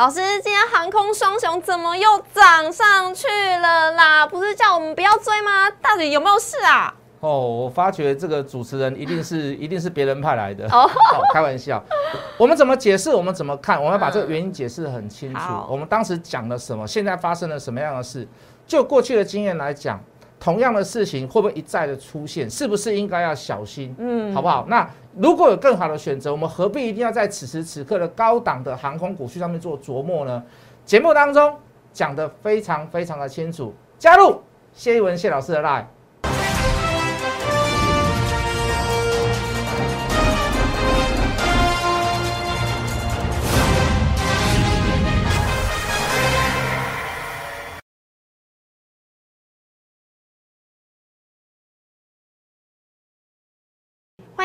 老师，今天航空双雄怎么又涨上去了啦？不是叫我们不要追吗？到底有没有事啊？哦，我发觉这个主持人一定是 一定是别人派来的。哦，开玩笑。我们怎么解释？我们怎么看？我们要把这个原因解释得很清楚。我们当时讲了什么？现在发生了什么样的事？就过去的经验来讲，同样的事情会不会一再的出现？是不是应该要小心？嗯，好不好？那如果有更好的选择，我们何必一定要在此时此刻的高档的航空股去上面做琢磨呢？节目当中讲的非常非常的清楚。加入谢一文谢老师的 line。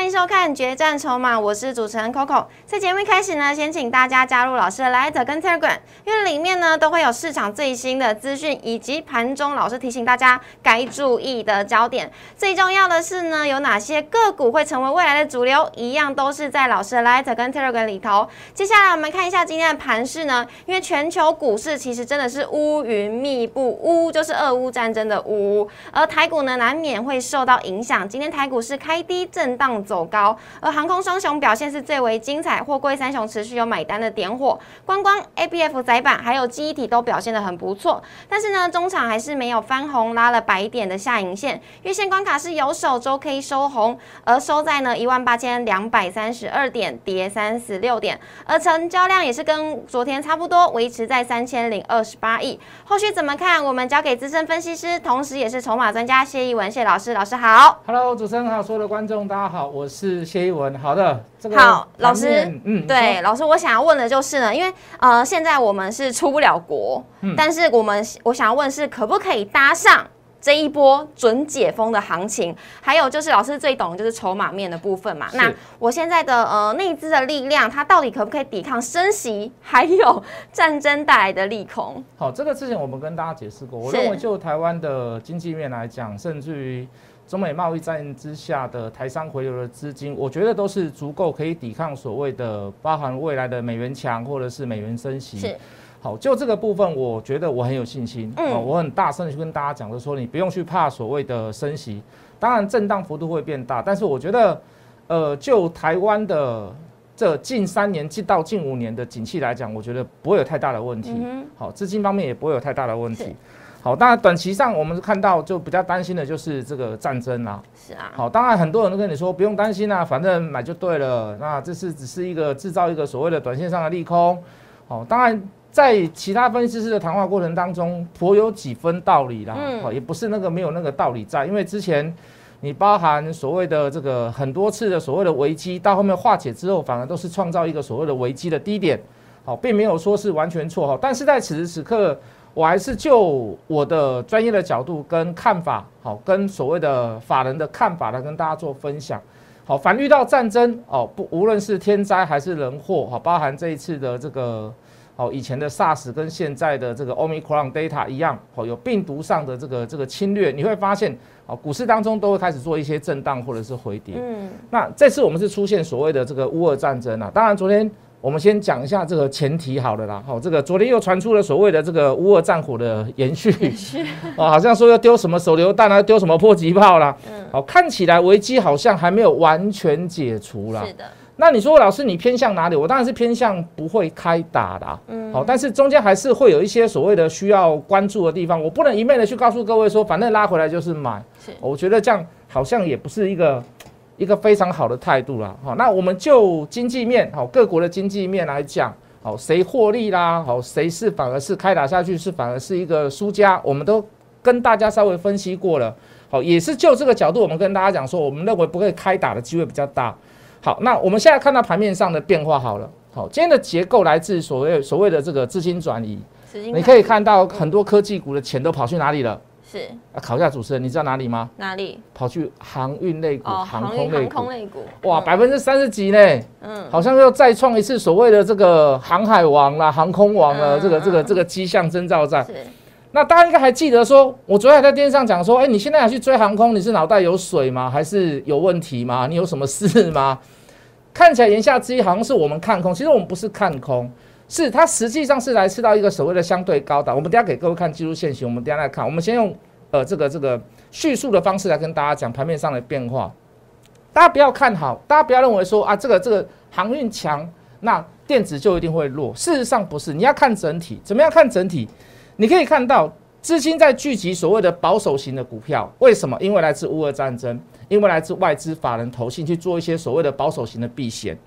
迎收看《决战筹码》，我是主持人 Coco。在节目一开始呢，先请大家加入老师的 Light 跟 Telegram，因为里面呢都会有市场最新的资讯，以及盘中老师提醒大家该注意的焦点。最重要的是呢，有哪些个股会成为未来的主流，一样都是在老师的 Light 跟 Telegram 里头。接下来我们看一下今天的盘势呢，因为全球股市其实真的是乌云密布，乌就是俄乌战争的乌，而台股呢难免会受到影响。今天台股是开低震荡。走走高，而航空双雄表现是最为精彩，货柜三雄持续有买单的点火，观光 A B F 载板还有记忆体都表现的很不错，但是呢，中场还是没有翻红，拉了白点的下影线，月线关卡是有手周 K 收红，而收在呢一万八千两百三十二点，跌三十六点，而成交量也是跟昨天差不多，维持在三千零二十八亿，后续怎么看？我们交给资深分析师，同时也是筹码专家谢一文谢老师，老师好，Hello，主持人好，所有的观众大家好。我是谢一文，好的，好老师，嗯，对，老师，我想要问的就是呢，因为呃，现在我们是出不了国，但是我们我想要问是可不可以搭上这一波准解封的行情？还有就是老师最懂的就是筹码面的部分嘛，那我现在的呃内资的力量，它到底可不可以抵抗升息还有战争带来的利空？好，这个之前我们跟大家解释过，我认为就台湾的经济面来讲，甚至于。中美贸易战之下的台商回流的资金，我觉得都是足够可以抵抗所谓的包含未来的美元强或者是美元升息。是，好，就这个部分，我觉得我很有信心。嗯，我很大声的去跟大家讲，就说你不用去怕所谓的升息，当然震荡幅度会变大，但是我觉得，呃，就台湾的这近三年近到近五年的景气来讲，我觉得不会有太大的问题。嗯，好，资金方面也不会有太大的问题。好，当然短期上我们看到就比较担心的就是这个战争啦。是啊。好，当然很多人都跟你说不用担心啊，反正买就对了。那这是只是一个制造一个所谓的短线上的利空。好，当然在其他分析师的谈话过程当中，颇有几分道理啦。嗯。好，也不是那个没有那个道理在，因为之前你包含所谓的这个很多次的所谓的危机，到后面化解之后，反而都是创造一个所谓的危机的低点。好，并没有说是完全错哈。但是在此时此刻。我还是就我的专业的角度跟看法，好，跟所谓的法人的看法来跟大家做分享。好，凡遇到战争哦，不，无论是天灾还是人祸，好，包含这一次的这个，哦，以前的 SARS 跟现在的这个 Omicron data 一样，哦，有病毒上的这个这个侵略，你会发现，哦，股市当中都会开始做一些震荡或者是回跌。嗯，那这次我们是出现所谓的这个乌俄战争啊，当然昨天。我们先讲一下这个前提好了啦，好，这个昨天又传出了所谓的这个乌俄战火的延续，哦，好像说要丢什么手榴弹啊，丢什么迫击炮啦，嗯，好，看起来危机好像还没有完全解除啦。是的。那你说老师你偏向哪里？我当然是偏向不会开打的，嗯，好，但是中间还是会有一些所谓的需要关注的地方，我不能一昧的去告诉各位说，反正拉回来就是买，是，我觉得这样好像也不是一个。一个非常好的态度啦，好，那我们就经济面，好，各国的经济面来讲，好，谁获利啦，好，谁是反而是开打下去是反而是一个输家，我们都跟大家稍微分析过了，好，也是就这个角度，我们跟大家讲说，我们认为不会开打的机会比较大，好，那我们现在看到盘面上的变化好了，好，今天的结构来自所谓所谓的这个资金转移，你可以看到很多科技股的钱都跑去哪里了。是啊，考一下主持人，你知道哪里吗？哪里？跑去航运类股、航空类股。哇，百分之三十几呢？嗯，好像又再创一次所谓的这个航海王啦、航空王了，这个这个这个迹象征兆在。是。那大家应该还记得说，我昨天还在电视上讲说，哎，你现在要去追航空，你是脑袋有水吗？还是有问题吗？你有什么事吗？看起来言下之意好像是我们看空，其实我们不是看空。是它实际上是来吃到一个所谓的相对高档。我们等下给各位看技术线型，我们等下来看。我们先用呃这个这个叙述的方式来跟大家讲盘面上的变化。大家不要看好，大家不要认为说啊这个这个航运强，那电子就一定会弱。事实上不是，你要看整体。怎么样看整体？你可以看到资金在聚集所谓的保守型的股票，为什么？因为来自乌俄战争，因为来自外资法人投信去做一些所谓的保守型的避险。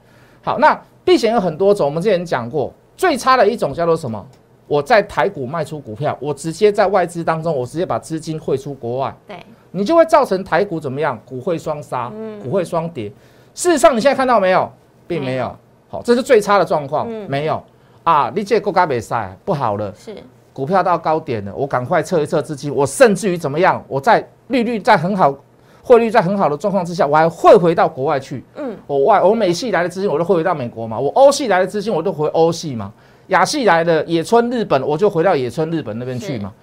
好，那避险有很多种，我们之前讲过，最差的一种叫做什么？我在台股卖出股票，我直接在外资当中，我直接把资金汇出国外，对，你就会造成台股怎么样？股汇双杀，股汇双跌。事实上，你现在看到没有，并没有。好，这是最差的状况，没有啊。你这国家比赛不好了，是股票到高点了，我赶快撤一撤资金，我甚至于怎么样？我在利率在很好。汇率在很好的状况之下，我还汇回到国外去。嗯，我外我美系来的资金，我都汇回到美国嘛。我欧系来的资金，我都回欧系嘛。亚系来的野村日本，我就回到野村日本那边去嘛。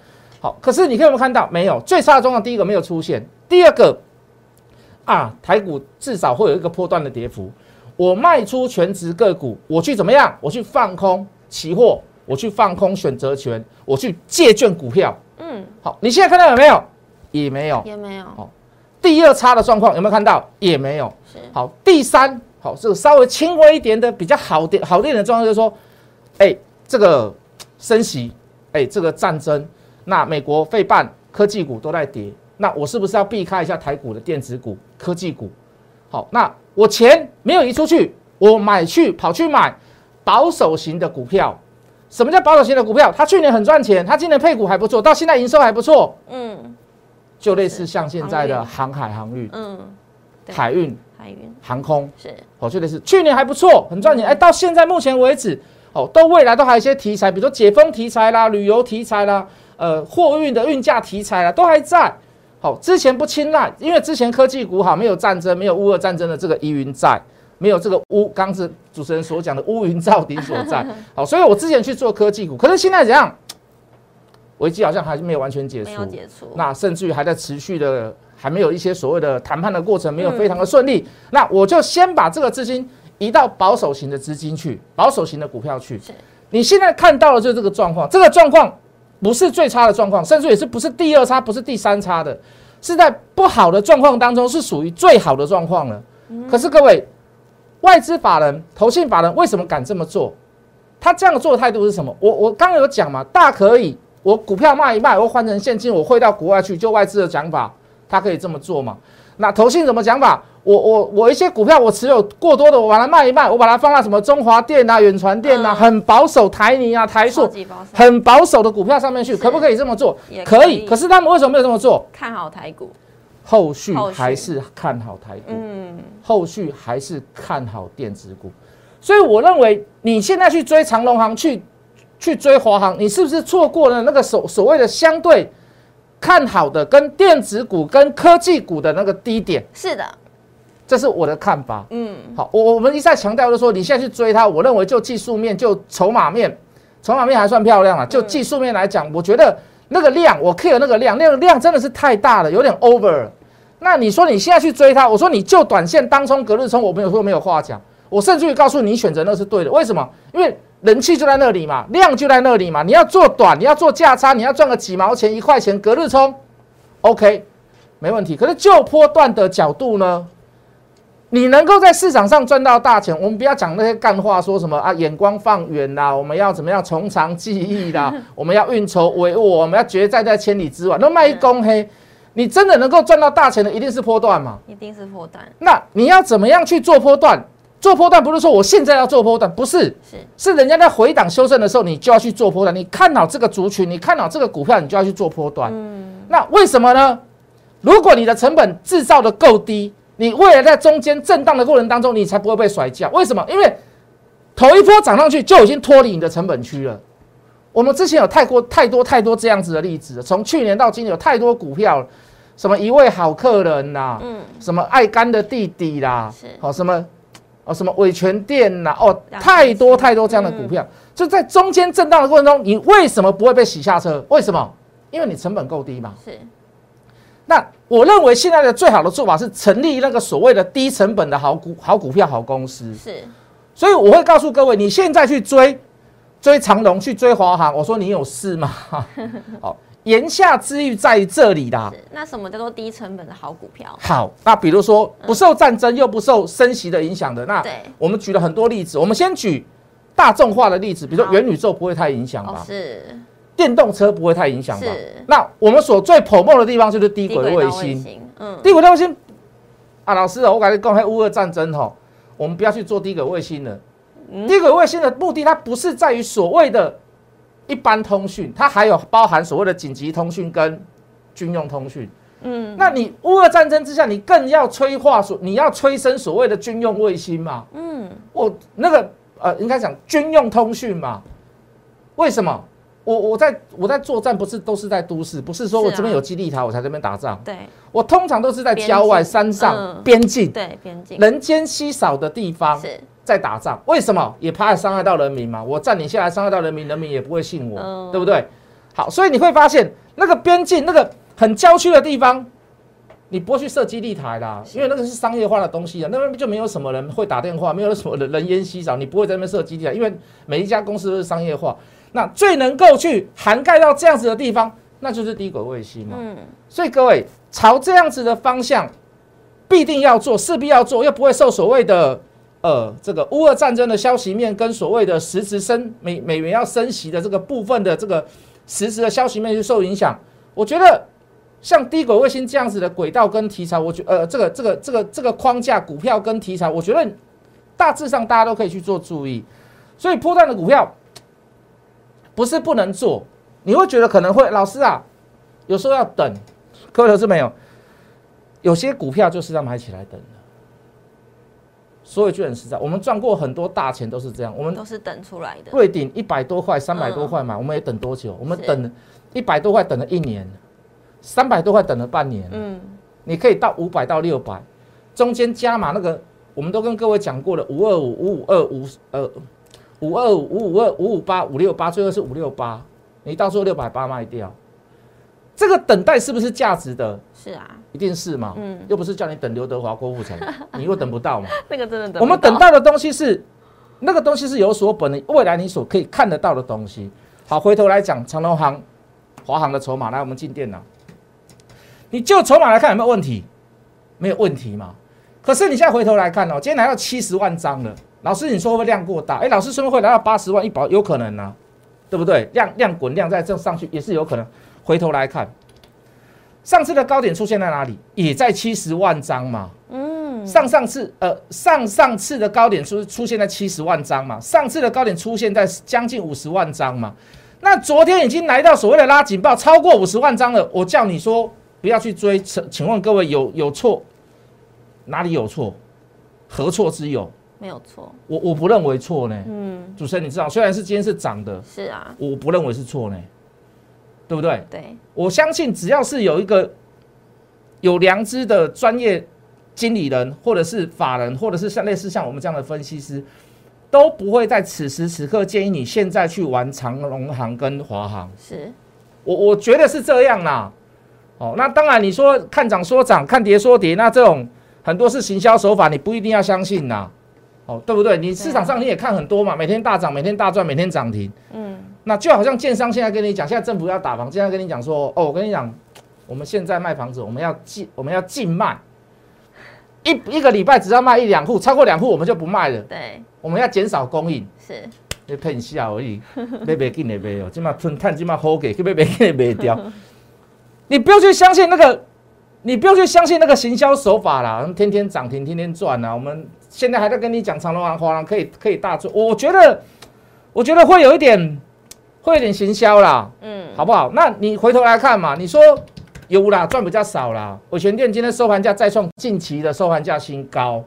好，可是你可有没有看到？没有，最差的状况，第一个没有出现，第二个啊，台股至少会有一个波段的跌幅。我卖出全值个股，我去怎么样？我去放空期货，我去放空选择权，我去借券股票。嗯，好，你现在看到有没有？也没有，也没有。好。第二差的状况有没有看到？也没有。好，第三好，这个稍微轻微一点的比较好点好点的状况就是说，哎，这个升息，哎，这个战争，那美国费半科技股都在跌，那我是不是要避开一下台股的电子股、科技股？好，那我钱没有移出去，我买去跑去买保守型的股票。什么叫保守型的股票？它去年很赚钱，它今年配股还不错，到现在营收还不错。嗯。就类似像现在的航海航运，嗯，海运、海运、航空是，哦，就类似去年还不错，很赚钱，哎，到现在目前为止，哦，都未来都还有一些题材，比如说解封题材啦、旅游题材啦、呃，货运的运价题材啦，都还在。好，之前不青睐，因为之前科技股好，没有战争，没有乌俄战争的这个疑云在，没有这个乌，刚是主持人所讲的乌云罩顶所在。好，所以我之前去做科技股，可是现在怎样？危机好像还是没有完全解除，解除，那甚至于还在持续的，还没有一些所谓的谈判的过程，没有非常的顺利。那我就先把这个资金移到保守型的资金去，保守型的股票去。你现在看到的就是这个状况，这个状况不是最差的状况，甚至也是不是第二差，不是第三差的，是在不好的状况当中是属于最好的状况了。可是各位，外资法人、投信法人为什么敢这么做？他这样做的态度是什么？我我刚刚有讲嘛，大可以。我股票卖一卖，我换成现金，我汇到国外去，就外资的讲法，他可以这么做嘛？那投信怎么讲法？我我我一些股票我持有过多的，我把它卖一卖，我把它放到什么中华电啊、远传电啊，很保守台泥啊、台塑，很保守的股票上面去，可不可以这么做？可以。可是他们为什么没有这么做？看好台股，后续还是看好台股，嗯，后续还是看好电子股。所以我认为你现在去追长隆行去。去追华航，你是不是错过了那个所所谓的相对看好的跟电子股跟科技股的那个低点？是的，这是我的看法。嗯，好，我我们一再强调的说，你现在去追它，我认为就技术面就筹码面，筹码面还算漂亮了。就技术面来讲，我觉得那个量，我 care 那个量，那个量真的是太大了，有点 over。那你说你现在去追它，我说你就短线当冲、隔日冲，我没有说没有话讲。我甚至于告诉你，选择那是对的。为什么？因为人气就在那里嘛，量就在那里嘛。你要做短，你要做价差，你要赚个几毛钱、一块钱，隔日冲，OK，没问题。可是就波段的角度呢，你能够在市场上赚到大钱，我们不要讲那些干话，说什么啊，眼光放远啦，我们要怎么样从长计议啦，我们要运筹帷幄，我们要决战在千里之外，那卖一公黑。你真的能够赚到大钱的，一定是波段嘛？一定是波段。那你要怎么样去做波段？做波段不是说我现在要做波段，不是，是是人家在回档修正的时候，你就要去做波段。你看好这个族群，你看好这个股票，你就要去做波段。嗯，那为什么呢？如果你的成本制造的够低，你未来在中间震荡的过程当中，你才不会被甩价。为什么？因为头一波涨上去就已经脱离你的成本区了。我们之前有太过太多太多这样子的例子，从去年到今年有太多股票，什么一位好客人呐，嗯，什么爱干的弟弟啦，是好什么。哦，什么伟权店呐？哦，太多太多这样的股票，就在中间震荡的过程中，你为什么不会被洗下车？为什么？因为你成本够低嘛。是。那我认为现在的最好的做法是成立那个所谓的低成本的好股、好股票、好公司。是。所以我会告诉各位，你现在去追，追长龙去追华航，我说你有事吗？好，言下之意在于这里啦。那什么叫做低成本的好股票？好，那比如说不受战争又不受升息的影响的，那对我们举了很多例子，我们先举大众化的例子，比如说元宇宙不会太影响哦吧，是电动车不会太影响吧是。那我们所最 promo 的地方就是低轨卫星。，嗯，低轨卫星啊，老师啊，我感觉刚才乌俄战争哈，我们不要去做低轨卫星了。嗯低轨卫星的目的，它不是在于所谓的一般通讯，它还有包含所谓的紧急通讯跟军用通讯。嗯那你乌俄战争之下，你更要催化所，你要催生所谓的军用卫星嘛？嗯，我那个呃，应该讲军用通讯嘛？为什么？我我在我在作战不是都是在都市，不是说我这边有基地台我才这边打仗。对我通常都是在郊外、山上、嗯边境、对，边境人间稀少的地方是在打仗。为什么？也怕伤害到人民嘛。我占领下来，伤害到人民，人民也不会信我，嗯对不对？好，所以你会发现那个边境、那个很郊区的地方，你不会去设基地台啦，因为那个是商业化的东西啊，那边就没有什么人会打电话，没有什么人人烟稀少，你不会在那边设基地台，因为每一家公司都是商业化。那最能够去涵盖到这样子的地方，那就是低轨卫星嘛。嗯所以各位朝这样子的方向，必定要做，势必要做，又不会受所谓的呃这个乌俄战争的消息面跟所谓的实质升美美元要升息的这个部分的这个实质的消息面去受影响。我觉得像低轨卫星这样子的轨道跟题材，我觉呃这个这个这个这个框架股票跟题材，我觉得大致上大家都可以去做注意。所以波段的股票不是不能做，你会觉得可能会老师啊，有时候要等。各位投资没有，有些股票就是要买起来等。所以就很实在，我们赚过很多大钱都是这样。我们都是等出来的，瑞鼎一百多块、三百多块嘛，我们也等多久？我们等一百多块等了一年，三百多块等了半年。嗯，你可以到五百到六百，中间加码那个，我们都跟各位讲过了，五二五、五五二、五呃五二五、五五二、五五八、五六八，最后是五六八，你到时候六百八卖掉，这个等待是不是价值的？是啊，一定是嘛，嗯又不是叫你等刘德华、郭富城，你又等不到嘛。那个真的等我们不到等到的东西是那个东西是有所本的，未来你所可以看得到的东西。好，回头来讲长隆行、华航的筹码，来我们进电脑，你就筹码来看有没有问题？没有问题嘛。可是你现在回头来看哦，今天来到七十万张了，老师你说会不会量过大？哎，老师说会来到八十万一保有可能啊，对不对？量量滚量再这上去也是有可能。回头来看，上次的高点出现在哪里？也在七十万张嘛。嗯，上上次呃上上次的高点出出现在七十万张嘛，上次的高点出现在将近五十万张嘛，那昨天已经来到所谓的拉警报，超过五十万张了。我叫你说不要去追，请请问各位有有错？哪里有错？何错之有？没有错，我我不认为错呢。嗯，主持人你知道，虽然是今天是涨的，是啊，我不认为是错呢，对不对？对，我相信只要是有一个有良知的专业经理人，或者是法人，或者是像类似像我们这样的分析师，都不会在此时此刻建议你现在去玩长隆行跟华航。是，我我觉得是这样啦。哦，那当然你说看涨说涨，看跌说跌，那这种很多是行销手法，你不一定要相信呐。哦，对不对？你市场上你也看很多嘛，每天大涨，每天大赚，每天涨停。嗯，那就好像建商现在跟你讲，现在政府要打房，现在跟你讲说，哦，我跟你讲，我们现在卖房子，我们要禁，我们要禁卖，一一个礼拜只要卖一两户，超过两户我们就不卖了，对，我们要减少供应，是，你骗笑而已，卖袂紧的卖哦，今嘛春探今嘛好给，去卖袂紧的卖掉，你不要去相信那个，你不要去相信那个行销手法啦，天天涨停，天天赚啊，我们现在还在跟你讲长隆行、华航可以可以大赚，我觉得，我觉得会有一点，会有点行销啦。嗯，好不好？那你回头来看嘛，你说有啦，赚比较少啦。我全店今天收盘价再创近期的收盘价新高，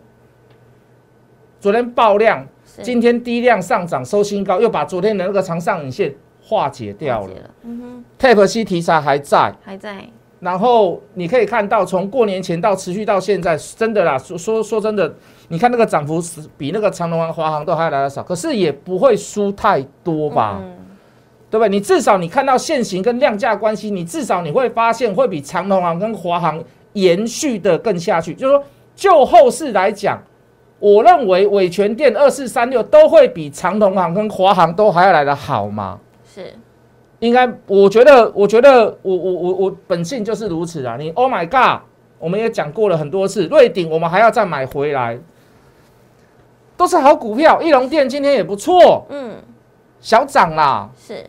昨天爆量，今天低量上涨收新高，又把昨天的那个长上影线化解掉了嗯 Tape C 题材还在，哼，还在，然后你可以看到，从过年前到持续到现在，真的啦，说说说真的，你看那个涨幅是比那个长隆行、华航都还来得少，可是也不会输太多吧？嗯，对不对？你至少你看到现行跟量价关系，你至少你会发现会比长隆行跟华航延续的更下去。就是说，就后市来讲，我认为伟权店二四三六都会比长隆行跟华航都还要来得好吗？是，应该，我觉得，我觉得我我我我本性就是如此啊！你 Oh my God，我们也讲过了很多次，瑞鼎我们还要再买回来，都是好股票。翼龙店今天也不错，嗯，小涨啦。是。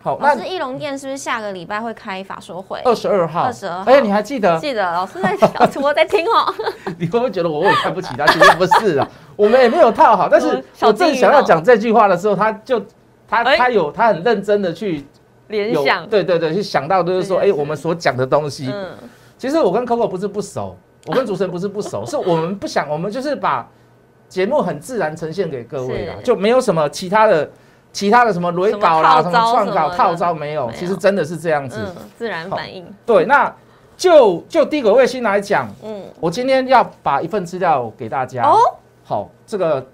好，那是，翼龙店是不是下个礼拜会开法说会？二十二号，二十二号。哎，你还记得？记得，老师在，小主播在听哦。你会不会觉得我我看不起他？其实不是啊，我们也没有套好。但是我正想要讲这句话的时候，他就他他有他很认真的去联想，对对对，去想到就是说，哎，我们所讲的东西。嗯。其实我跟 Coco 不是不熟，我跟主持人不是不熟，是我们不想，我们就是把节目很自然呈现给各位的，就没有什么其他的。其他的什么雷稿啦，什么创稿套招没有？其实真的是这样子，自然反应。对，那就就低轨卫星来讲，嗯，我今天要把一份资料给大家。哦，好，这个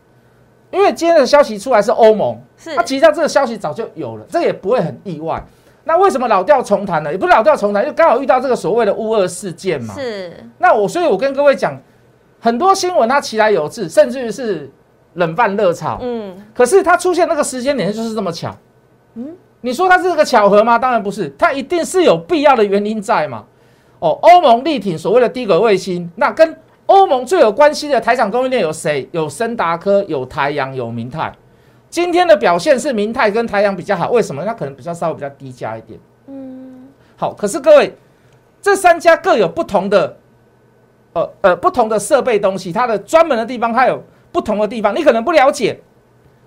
因为今天的消息出来是欧盟，是，那其实这个消息早就有了，这也不会很意外。那为什么老调重弹呢？也不是老调重弹，就刚好遇到这个所谓的乌二事件嘛。是。那我所以，我跟各位讲，很多新闻它其来有致，甚至于是。冷饭热炒，嗯，可是它出现那个时间点就是这么巧，嗯，你说它是个巧合吗？当然不是，它一定是有必要的原因在嘛。哦，欧盟力挺所谓的低轨卫星，那跟欧盟最有关系的台厂供应链有谁？有森达科，有台阳，有明泰。今天的表现是明泰跟台阳比较好，为什么？它可能比较稍微比较低价一点，嗯，好，可是各位，这三家各有不同的，呃呃，不同的设备东西，它的专门的地方它有。不同的地方，你可能不了解，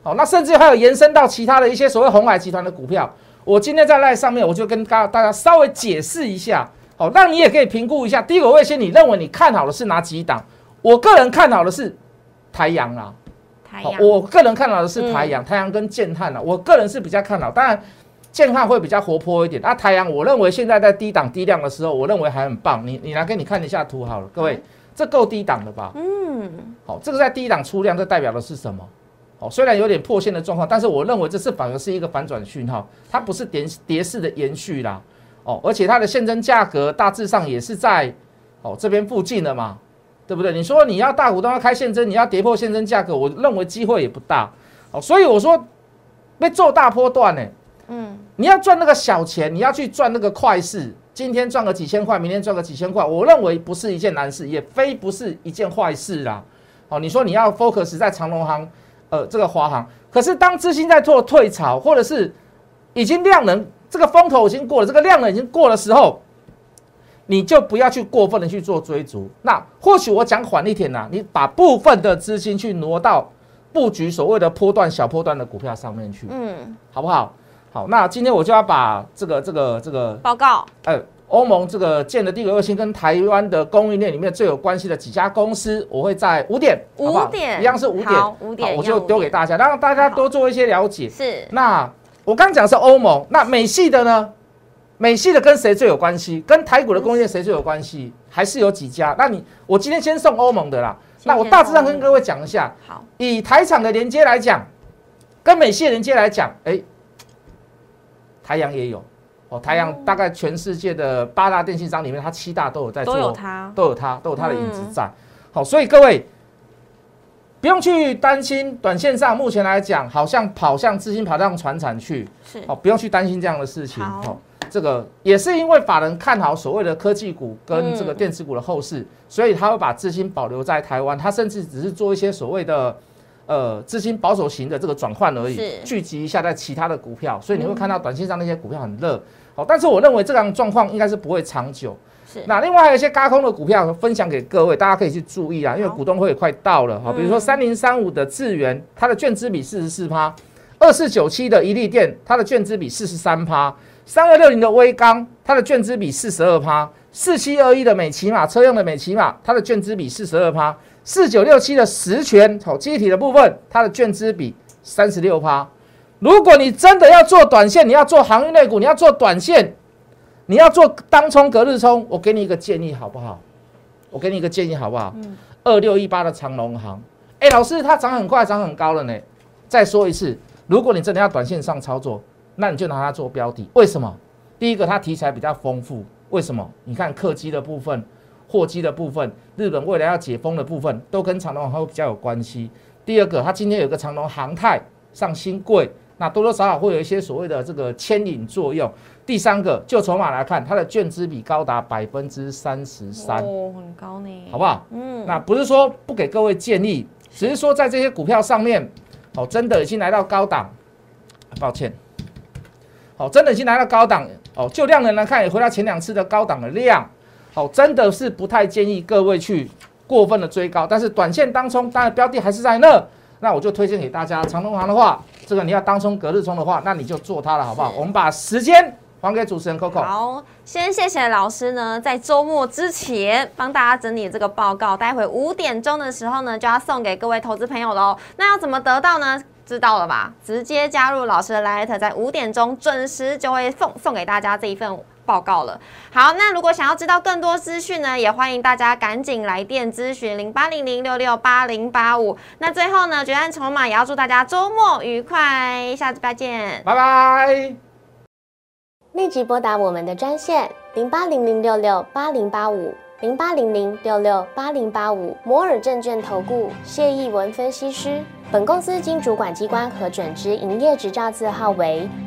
好，那甚至还有延伸到其他的一些所谓红海集团的股票。我今天在赖上面，我就跟大大家稍微解释一下，好，那你也可以评估一下。第一个卫星，你认为你看好的是哪几档？我个人看好的是台阳啊，台阳，我个人看好的是台阳，台阳跟建汉啊，我个人是比较看好，当然建汉会比较活泼一点。那台阳，我认为现在在低档低量的时候，我认为还很棒。你你来给你看一下图好了，各位。这够低档的吧？嗯，好，这个在低档出量，这代表的是什么？哦，虽然有点破线的状况，但是我认为这是反而是一个反转讯号，它不是跌跌势的延续啦。哦，而且它的现增价格大致上也是在哦这边附近的嘛，对不对？你说你要大股东要开现增，你要跌破现增价格，我认为机会也不大。哦，所以我说被做大波段呢，嗯，你要赚那个小钱，你要去赚那个快事。今天赚个几千块，明天赚个几千块，我认为不是一件难事，也非不是一件坏事啦。哦，你说你要 focus 在长隆行，呃，这个华航，可是当资金在做退潮，或者是已经量能这个风头已经过了，这个量能已经过的时候，你就不要去过分的去做追逐。那或许我讲缓一点呐，你把部分的资金去挪到布局所谓的波段小波段的股票上面去，嗯，好不好？好，那今天我就要把这个这个这个报告，呃，欧盟这个建的第二个星跟台湾的供应链里面最有关系的几家公司，我会在五点，五点一样是五点，五点我就丢给大家，让大家多做一些了解。是，那我刚讲是欧盟，那美系的呢？美系的跟谁最有关系？跟台股的供应链谁最有关系？还是有几家？那你我今天先送欧盟的啦。那我大致上跟各位讲一下。好，以台厂的连接来讲，跟美系连接来讲，哎。台阳也有，哦，台阳大概全世界的八大电信商里面，它七大都有在做，都有它，都有它，都有它的影子在。好，所以各位不用去担心，短线上目前来讲，好像跑向资金跑向船产去，是，哦，不用去担心这样的事情。好，这个也是因为法人看好所谓的科技股跟这个电子股的后市，所以他会把资金保留在台湾，他甚至只是做一些所谓的。呃，资金保守型的这个转换而已，聚集一下在其他的股票，所以你会看到短线上那些股票很热，好，但是我认为这样状况应该是不会长久。是，那另外还有一些高空的股票分享给各位，大家可以去注意啊，因为股东会也快到了哈，比如说三零三五的智源，它的券资比四十四趴，二四九七的一利电，它的券资比四十三趴，三二六零的微钢，它的券资比四十二趴，四七二一的美骑马车用的美骑马，它的券资比四十二趴。四九六七的实权好机体的部分，它的券资比三十六趴。如果你真的要做短线，你要做航运类股，你要做短线，你要做当冲隔日冲，我给你一个建议好不好？我给你一个建议好不好？嗯。二六一八的长龙行，哎，老师它涨很快，涨很高了呢。再说一次，如果你真的要短线上操作，那你就拿它做标的。为什么？第一个，它题材比较丰富。为什么？你看客机的部分。货机的部分，日本未来要解封的部分，都跟长隆航比较有关系。第二个，它今天有个长隆航太上新贵，那多多少少会有一些所谓的这个牵引作用。第三个，就筹码来看，它的券资比高达百分之三十三，哦，很高呢，好不好？嗯，那不是说不给各位建议，只是说在这些股票上面，哦，真的已经来到高档，抱歉，哦，真的已经来到高档，哦，就量能来看，也回到前两次的高档的量，哦，真的是不太建议各位去过分的追高，但是短线当中，当然标的还是在那，那我就推荐给大家，长隆行的话，这个你要当冲隔日冲的话，那你就做它了，好不好？我们把时间还给主持人 Coco。好，先谢谢老师呢，在周末之前帮大家整理这个报告，待会五点钟的时候呢，就要送给各位投资朋友喽。那要怎么得到呢？知道了吧？直接加入老师的 Light，在五点钟准时就会送送给大家这一份报告了。好，那如果想要知道更多资讯呢，也欢迎大家赶紧来电咨询零八零零六六八零八五。那最后呢，决战筹码也要祝大家周末愉快，下次再见。拜拜。立即拨打我们的专线零八零零六六八零八五零八零零六六八零八五摩尔证券投顾谢义文分析师。本公司经主管机关核准之营业执照字号为